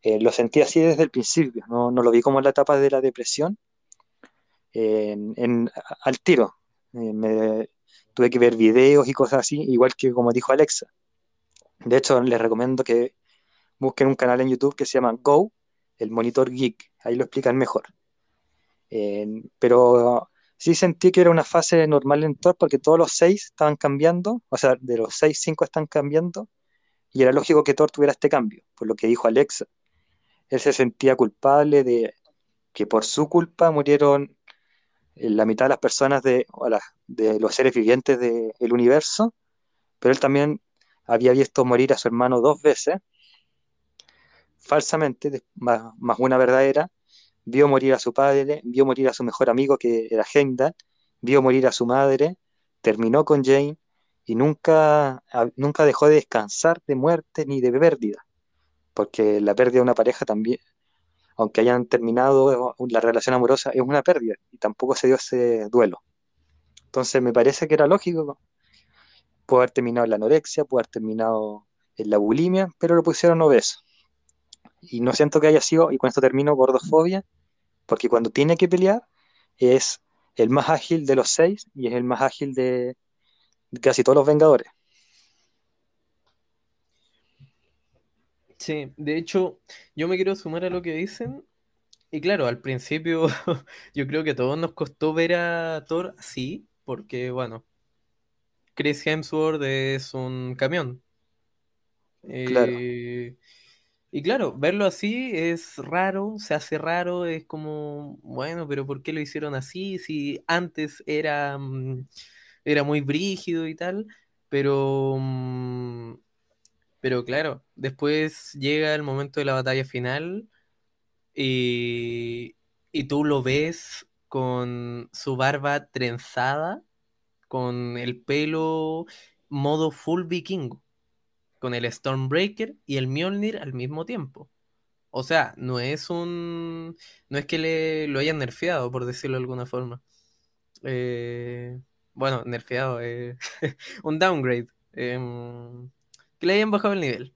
Eh, lo sentí así desde el principio. No, lo vi como en la etapa de la depresión. en, al tiro. Eh, me, tuve que ver videos y cosas así, igual que como dijo Alexa. De hecho, les recomiendo que busquen un canal en YouTube que se llama Go, el monitor geek, ahí lo explican mejor. Pero sí sentí que era una fase normal en Thor porque todos los seis estaban cambiando, o sea, de los seis, cinco están cambiando, y era lógico que Thor tuviera este cambio, por lo que dijo Alexa. Él se sentía culpable de que por su culpa murieron eh, la mitad de las personas de, de los seres vivientes del universo, pero él también había visto morir a su hermano dos veces falsamente, más, una verdadera, vio morir a su padre, vio morir a su mejor amigo que era Heimdall, vio morir a su madre, terminó con Jane y nunca, nunca dejó de descansar de muerte ni de pérdida, porque la pérdida de una pareja también, aunque hayan terminado la relación amorosa, es una pérdida y tampoco se dio ese duelo. Entonces me parece que era lógico. Puede haber terminado la anorexia, puede haber terminado en la bulimia, pero lo pusieron obeso. Y no siento que haya sido, y con esto termino, gordofobia, porque cuando tiene que pelear es el más ágil de los seis y es el más ágil de casi todos los Vengadores. Sí, de hecho, yo me quiero sumar a lo que dicen. Y claro, al principio yo creo que a todos nos costó ver a Thor así, porque bueno, Chris Hemsworth es un camión. Eh, y claro, verlo así es raro, se hace raro, es como, bueno, pero ¿por qué lo hicieron así? Si antes era, mm, era muy brígido y tal, pero mm, pero claro, después llega el momento de la batalla final y, tú lo ves con su barba trenzada, con el pelo modo full vikingo, con el Stormbreaker y el Mjolnir al mismo tiempo. O sea, no es un. No es que le lo hayan nerfeado, por decirlo de alguna forma. Eh, bueno, nerfeado, eh, un downgrade. Em, que le hayan bajado el nivel.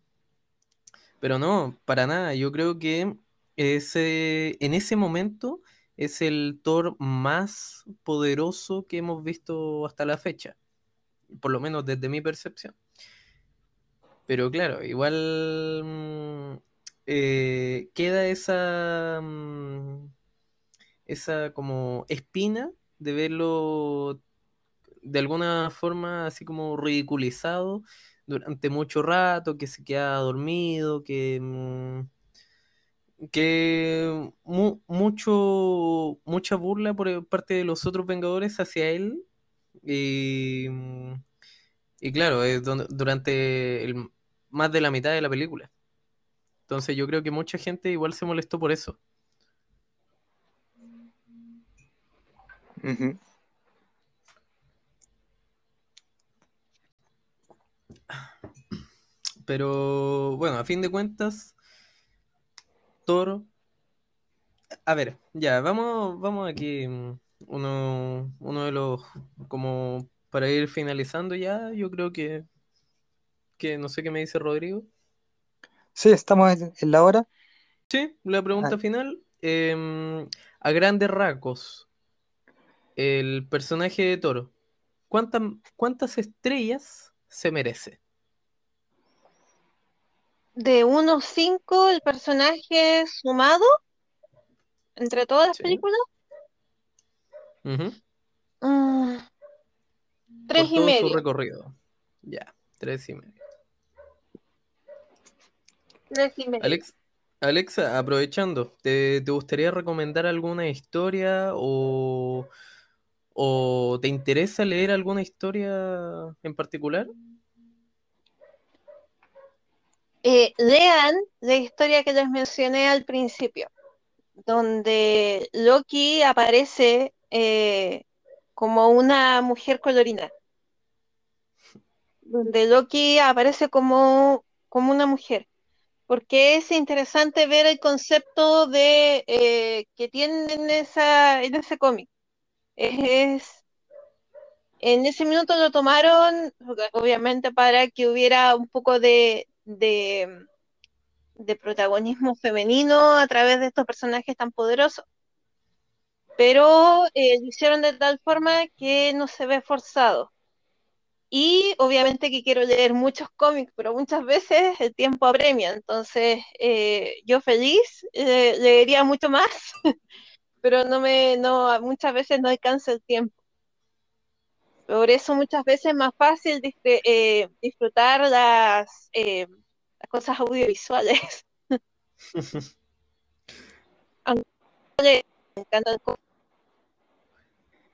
Pero no, para nada. Yo creo que ese, en ese momento es el Thor más poderoso que hemos visto hasta la fecha. Por lo menos desde mi percepción. Pero claro, igual mm, eh, queda esa, mm, esa como espina de verlo de alguna forma así como ridiculizado durante mucho rato, que se queda dormido, que, mm, que mucho, mucha burla por parte de los otros Vengadores hacia él. Y, y claro, es durante el, más de la mitad de la película. Entonces yo creo que mucha gente igual se molestó por eso. Pero bueno, a fin de cuentas, Toro. A ver, ya, vamos, vamos aquí. Mm, uno, uno de los, como para ir finalizando ya, yo creo que, que no sé qué me dice Rodrigo. Sí, estamos en la hora. Sí, la pregunta ah. final. Em, a grandes rasgos, el personaje de Toro, ¿cuántas, ¿cuántas estrellas se merece? de 1.5 el personaje sumado entre todas las películas. Mm, tres y medio. su recorrido. Ya, tres y medio. Tres y medio. Alex, Alexa, aprovechando, ¿te, ¿te, gustaría recomendar alguna historia o, o te interesa leer alguna historia en particular? eh, lean la historia que les mencioné al principio, donde Loki aparece eh, como una mujer colorina, donde Loki aparece como, como una mujer, porque es interesante ver el concepto de eh, que tienen en, esa, en ese cómic. Es, en ese minuto lo tomaron, obviamente, para que hubiera un poco de, de, protagonismo femenino a través de estos personajes tan poderosos. Pero eh, lo hicieron de tal forma que no se ve forzado. Y obviamente que quiero leer muchos cómics, pero muchas veces el tiempo apremia. Entonces, eh, yo feliz eh, leería mucho más, pero no me, no, muchas veces no alcanza el tiempo. Por eso muchas veces es más fácil eh, disfrutar las, eh, las cosas audiovisuales.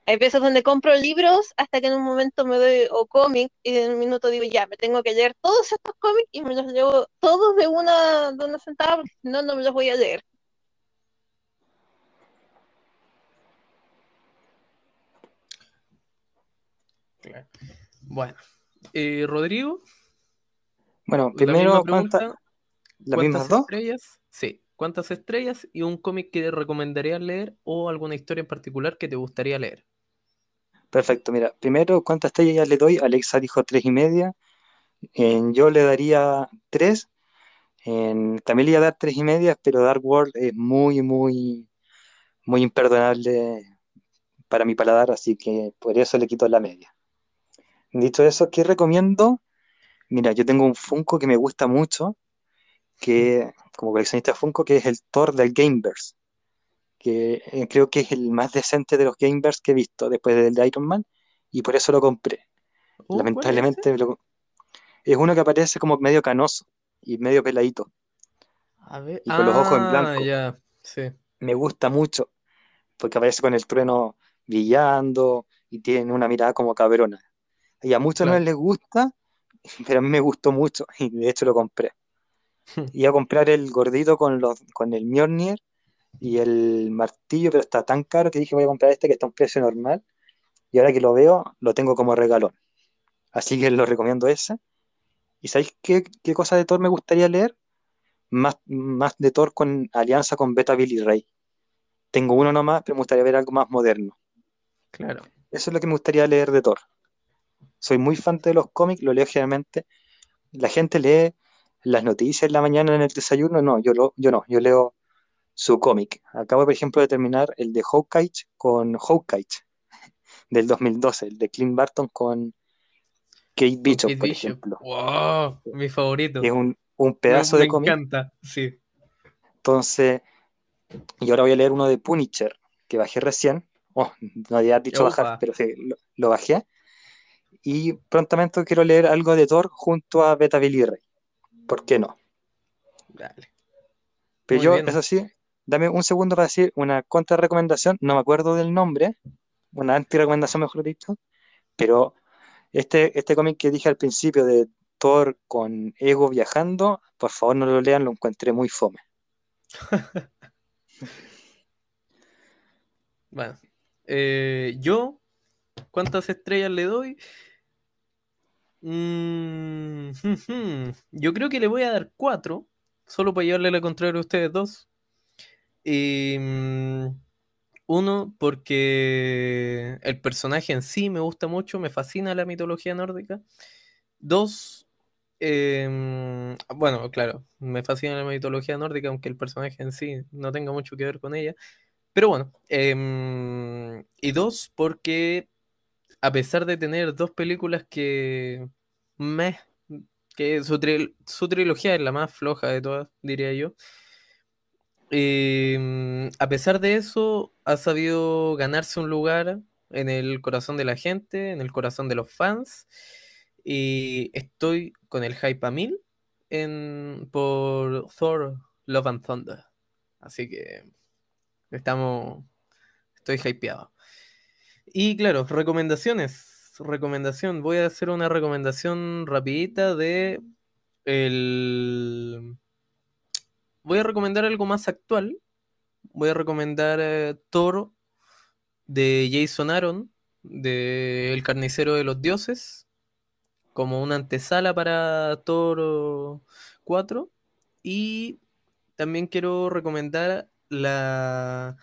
Hay veces donde compro libros hasta que en un momento me doy, o cómic, y en un minuto digo, ya, me tengo que leer todos estos cómics y me los leo todos de una, de una sentada, porque si no, no me los voy a leer. Bueno, eh, Rodrigo. Bueno, primero, ¿cuántas? ¿Las mismas dos? Estrellas? Sí. cuántas estrellas y un cómic que recomendarías leer o alguna historia en particular que te gustaría leer. Perfecto, mira, primero, ¿cuántas estrellas le doy? Alexa dijo tres y media. En- yo le daría tres. En, también le iba a dar tres y media, pero Dark World es muy, muy, muy imperdonable para mi paladar, así que por eso le quito la media. Dicho eso, ¿qué recomiendo? Mira, yo tengo un Funko que me gusta mucho, que como coleccionista de Funko, que es el Thor del Gameverse, que eh, creo que es el más decente de los Gameverse que he visto después del de Iron Man, y por eso lo compré. Oh, ¿cuál es Lamentablemente lo- es uno que aparece como medio canoso y medio peladito. A ver. Y con los ojos en Ah, blanco. sí. Me gusta mucho, porque aparece con el trueno brillando y tiene una mirada como cabrona. Y a muchos no les gusta, pero a mí me gustó mucho y de hecho lo compré. Iba a comprar el gordito con, los, con el Mjolnir y el martillo, pero está tan caro que dije voy a comprar este que está a un precio normal. Y ahora que lo veo, lo tengo como regalón. Así que lo recomiendo ese. ¿Y sabéis qué, qué cosa de Thor me gustaría leer? Más, más de Thor con alianza con Beta Billy Ray. Tengo uno nomás, pero me gustaría ver algo más moderno. Claro. Eso es lo que me gustaría leer de Thor. Soy muy fan de los cómics, lo leo generalmente. La gente lee las noticias en la mañana en el desayuno. No, yo, lo, yo no, yo leo su cómic. Acabo, por ejemplo, de terminar el de Hawkeye con Hawkeye del 2012, el de Clint Barton con Kate Bishop, Kate por Bishop. ejemplo. Wow, mi favorito. Es un, un Me- pedazo me de cómic. encanta, sí. Entonces, y ahora voy a leer uno de Punisher, que bajé recién. Oh, no había dicho bajar, pero sí, lo, lo bajé. Y prontamente quiero leer algo de Thor junto a Beta Billy Ray. ¿Por qué no? Dale. Pero Muy yo, bien. eso sí, dame un segundo para decir una contra recomendación. No me acuerdo del nombre, una anti recomendación, mejor dicho. Pero este, este cómic que dije al principio de Thor con Ego viajando, por favor no lo lean, lo encontré muy fome. Bueno, eh, yo, ¿cuántas estrellas le doy? Mm, yo creo que le voy a dar cuatro, solo para llevarle la contraria a ustedes dos. Y, mm, uno, porque el personaje en sí me gusta mucho, me fascina la mitología nórdica. Dos, em, bueno, claro, me fascina la mitología nórdica, aunque el personaje en sí no tenga mucho que ver con ella. Pero bueno, em, y dos, porque a pesar de tener dos películas que me, que su, su trilogía es la más floja de todas, diría yo. Em, a pesar de eso, ha sabido ganarse un lugar en el corazón de la gente, en el corazón de los fans. Y estoy con el hype a mil en, por Thor Love and Thunder. Así que estamos. Estoy hypeado. Y claro, recomendaciones. Recomendación. Voy a hacer una recomendación rapidita de el. Voy a recomendar algo más actual. Voy a recomendar eh, Thor de Jason Aaron, de El Carnicero de los Dioses, como una antesala para Thor 4. Y también quiero recomendar la,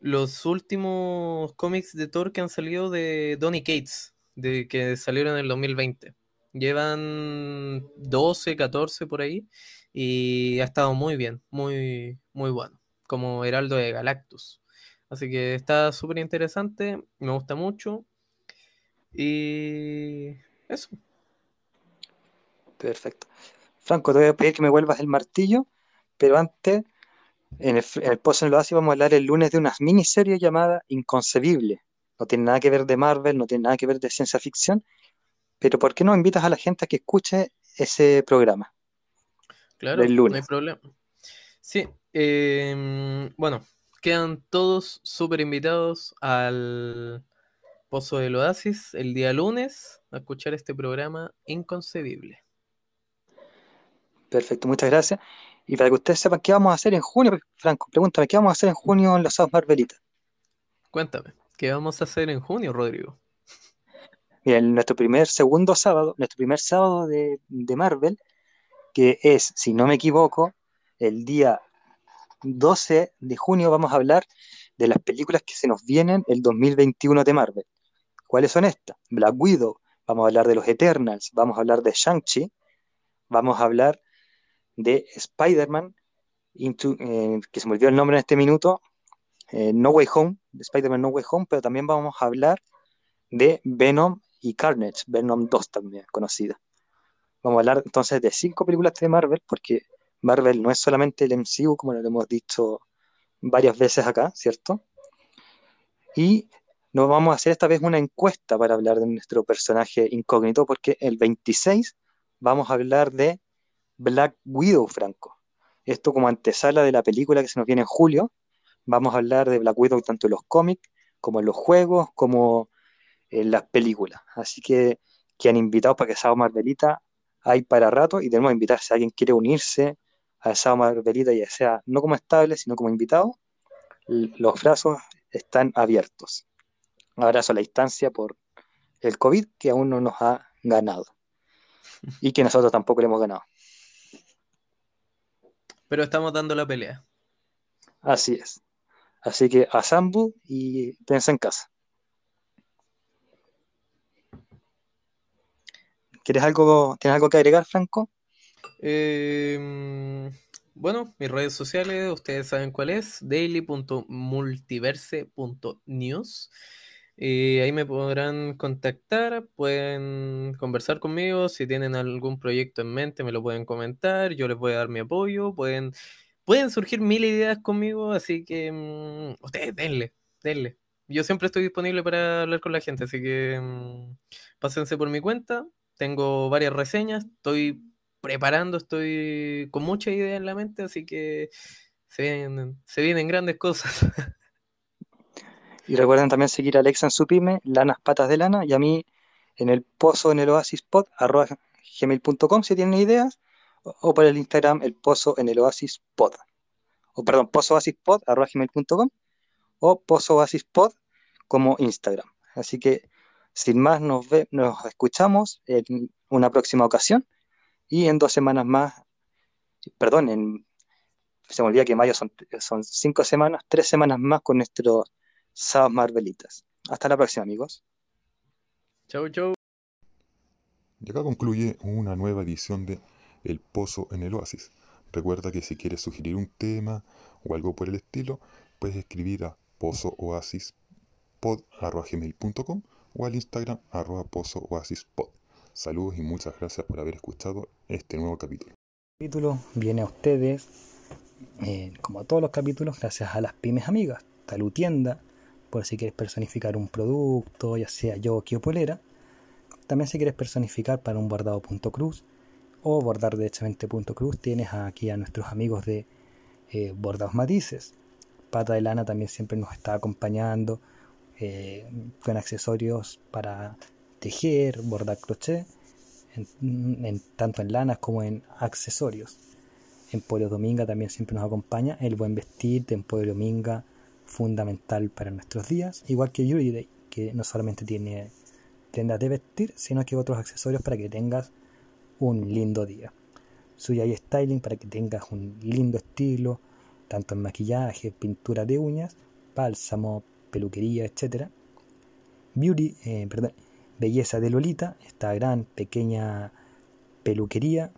los últimos cómics de Thor que han salido de Donny Cates, de, que salieron en el 2020. Llevan 12, 14 por ahí y ha estado muy bien, muy, muy bueno, como Heraldo de Galactus. Así que está súper interesante, me gusta mucho y eso. Perfecto. Franco, te voy a pedir que me vuelvas el martillo, pero antes, en el, Pozo en el Oasis vamos a hablar el lunes de una miniserie llamada Inconcebible. No tiene nada que ver de Marvel, no tiene nada que ver de ciencia ficción, pero ¿por qué no invitas a la gente a que escuche ese programa? Claro, del no hay problema. Sí, em, bueno, quedan todos súper invitados al Pozo del Oasis el día lunes a escuchar este programa inconcebible. Perfecto, muchas gracias. Y para que ustedes sepan qué vamos a hacer en junio, Franco, pregúntame, ¿qué vamos a hacer en junio en los Sábados Marvelitas? Cuéntame, ¿qué vamos a hacer en junio, Rodrigo? Mira, en nuestro primer, segundo sábado, nuestro primer sábado de, de Marvel, que es, si no me equivoco, el día 12 de junio vamos a hablar de las películas que se nos vienen el 2021 de Marvel. ¿Cuáles son estas? Black Widow, vamos a hablar de los Eternals, vamos a hablar de Shang-Chi, vamos a hablar de Spider-Man, eh, que se me olvidó el nombre en este minuto, eh, No Way Home, de Spider-Man No Way Home, pero también vamos a hablar de Venom y Carnage, Venom 2 también conocida. Vamos a hablar entonces de cinco películas de Marvel, porque Marvel no es solamente el MCU, como lo hemos dicho varias veces acá, ¿cierto? Y nos vamos a hacer esta vez una encuesta para hablar de nuestro personaje incógnito, porque el 26 vamos a hablar de Black Widow, Franco. Esto como antesala de la película que se nos viene en julio. Vamos a hablar de Black Widow tanto en los cómics, como en los juegos, como en las películas. Así que que han invitado para que sea Marvelita hay para rato y tenemos que invitar si alguien quiere unirse a esa Marvelita, ya sea no como estable, sino como invitado. Los brazos están abiertos. Abrazo a la distancia por el COVID que aún no nos ha ganado y que nosotros tampoco le hemos ganado. Pero estamos dando la pelea. Así es. Así que a Sambu y piensa en casa. ¿Quieres algo, ¿Tienes algo que agregar, Franco? Em, bueno, mis redes sociales, ustedes saben cuál es, daily.multiverse.news. Eh, ahí me podrán contactar, pueden conversar conmigo, si tienen algún proyecto en mente me lo pueden comentar, yo les voy a dar mi apoyo, pueden, pueden surgir mil ideas conmigo, así que mm, ustedes denle, denle. Yo siempre estoy disponible para hablar con la gente, así que mm, pásense por mi cuenta, tengo varias reseñas, estoy preparando, estoy con mucha idea en la mente, así que se vienen, grandes cosas. Y recuerden también seguir a Alexa en su pyme, Lanas Patas de Lana, y a mí en el pozo en el oasis pod, arroba gmail.com si tienen ideas, o, para el Instagram, el pozo en el oasis pod. O perdón, pozo oasis pod, arroba gmail.com, o pozo oasis pod como Instagram. Así que sin más, nos, ve, nos escuchamos en una próxima ocasión y en dos semanas más, perdón, en, se me olvida que mayo son, son cinco semanas, tres semanas más con nuestros sábados Marvelitas. Hasta la próxima, amigos. Chau, chau. Y acá concluye una nueva edición de El Pozo en el Oasis. Recuerda que si quieres sugerir un tema o algo por el estilo, puedes escribir a pozooasispod.com o al Instagram arroba pozo Saludos y muchas gracias por haber escuchado este nuevo capítulo. El capítulo viene a ustedes, eh, como a todos los capítulos, gracias a las pymes amigas, Talutienda, por si quieres personificar un producto, ya sea yo o polera. También si quieres personificar para un bordado.cruz o bordar derechamente cruz, tienes aquí a nuestros amigos de eh, Bordados Matices. Pata de Lana también siempre nos está acompañando eh, con accesorios para tejer, bordar crochet, tanto en lanas como en accesorios. Emporio Dominga también siempre nos acompaña. El buen vestir de Emporio Dominga, fundamental para nuestros días. Igual que Yuri Day, que no solamente tiene tiendas de vestir, sino que otros accesorios para que tengas un lindo día. Suya y Styling para que tengas un lindo estilo, tanto en maquillaje, pintura de uñas, bálsamo, peluquería, etc. Beauty, eh, perdón, Belleza de Lolita, esta gran pequeña peluquería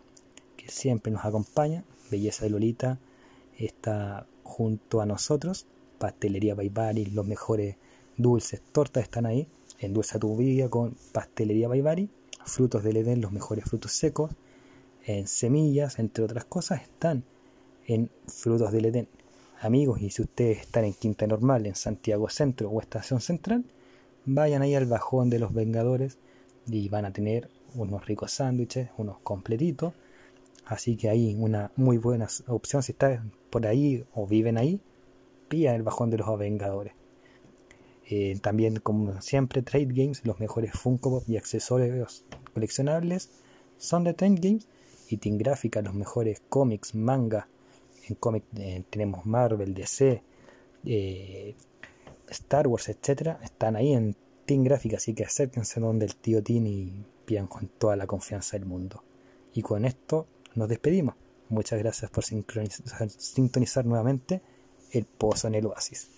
que siempre nos acompaña. Belleza de Lolita está junto a nosotros. Pastelería Baibari, los mejores dulces, tortas están ahí. Endulza tu vida con Pastelería Baibari. Frutos del Edén, los mejores frutos secos. En semillas, entre otras cosas, están en Frutos del Edén amigos, y si ustedes están en Quinta Normal, en Santiago Centro o Estación Central, vayan ahí al bajón de los Vengadores y van a tener unos ricos sándwiches, unos completitos. Así que ahí una muy buena opción si están por ahí o viven ahí, pillan el bajón de los Vengadores. Eh, también, como siempre, Trade Games, los mejores Funko Pop y accesorios coleccionables son de Trade Games. Y Team Gráfica, los mejores cómics, manga, en cómic tenemos Marvel, DC, eh, Star Wars, etcétera, están ahí en Team Gráfica, así que acérquense donde el tío Tim y pidan con toda la confianza del mundo. Y con esto nos despedimos. Muchas gracias por sintonizar nuevamente el pozo en el oasis.